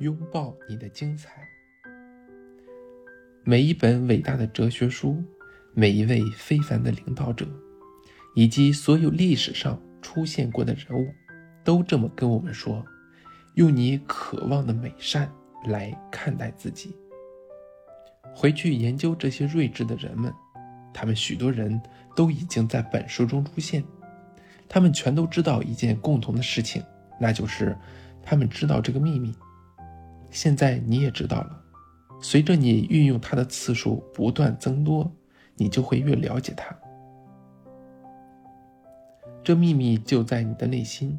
拥抱你的精彩。每一本伟大的哲学书，每一位非凡的领导者，以及所有历史上出现过的人物，都这么跟我们说：用你渴望的美善来看待自己。回去研究这些睿智的人们，他们许多人都已经在本书中出现。他们全都知道一件共同的事情，那就是他们知道这个秘密。现在你也知道了。随着你运用它的次数不断增多，你就会越了解它。这秘密就在你的内心。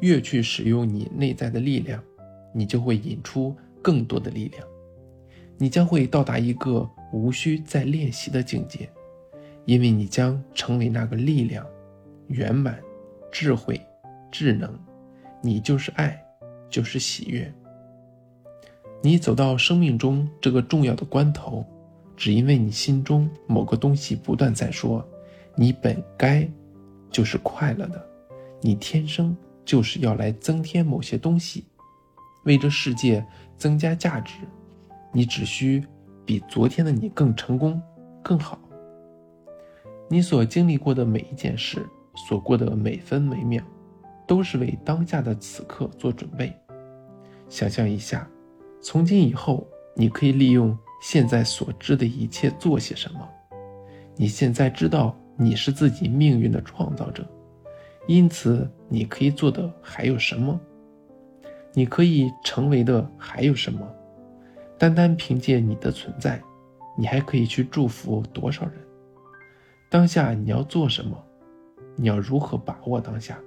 越去使用你内在的力量，你就会引出更多的力量。你将会到达一个无需再练习的境界，因为你将成为那个力量、圆满、智慧、智能。你就是爱，就是喜悦。你走到生命中这个重要的关头，只因为你心中某个东西不断在说：“你本该就是快乐的，你天生就是要来增添某些东西，为这世界增加价值。你只需比昨天的你更成功、更好。你所经历过的每一件事，所过的每分每秒，都是为当下的此刻做准备。想象一下。”从今以后，你可以利用现在所知的一切做些什么？你现在知道你是自己命运的创造者，因此你可以做的还有什么？你可以成为的还有什么？单单凭借你的存在，你还可以去祝福多少人？当下你要做什么？你要如何把握当下？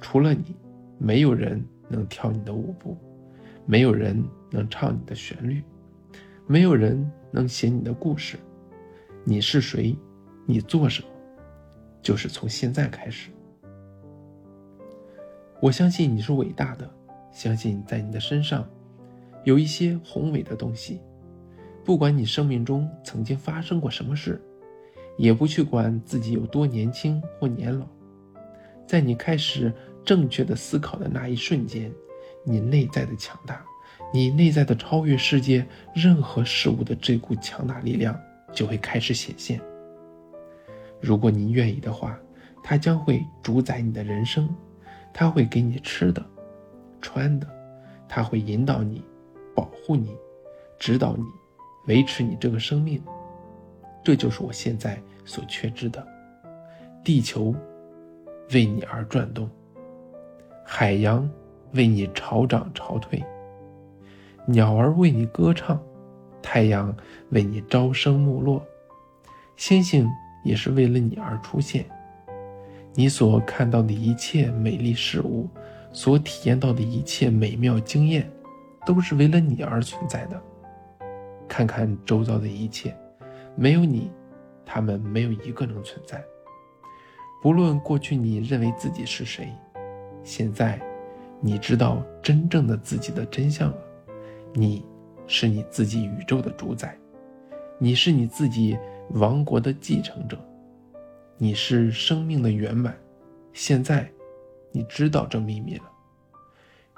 除了你，没有人能跳你的舞步。没有人能唱你的旋律，没有人能写你的故事。你是谁？你做什么？就是从现在开始。我相信你是伟大的，相信在你的身上有一些宏伟的东西。不管你生命中曾经发生过什么事，也不去管自己有多年轻或年老，在你开始正确的思考的那一瞬间。你内在的强大，你内在的超越世界任何事物的这股强大力量就会开始显现。如果你愿意的话，它将会主宰你的人生，它会给你吃的、穿的，它会引导你、保护你、指导你、维持你这个生命。这就是我现在所缺知的。地球为你而转动，海洋。为你潮涨潮退，鸟儿为你歌唱，太阳为你朝升暮落，星星也是为了你而出现。你所看到的一切美丽事物，所体验到的一切美妙经验，都是为了你而存在的。看看周遭的一切，没有你，他们没有一个能存在。不论过去你认为自己是谁，现在。你知道真正的自己的真相了，你是你自己宇宙的主宰，你是你自己王国的继承者，你是生命的圆满。现在，你知道这秘密了。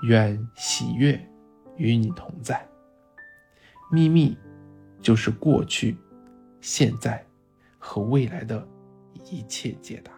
愿喜悦与你同在。秘密，就是过去、现在和未来的一切解答。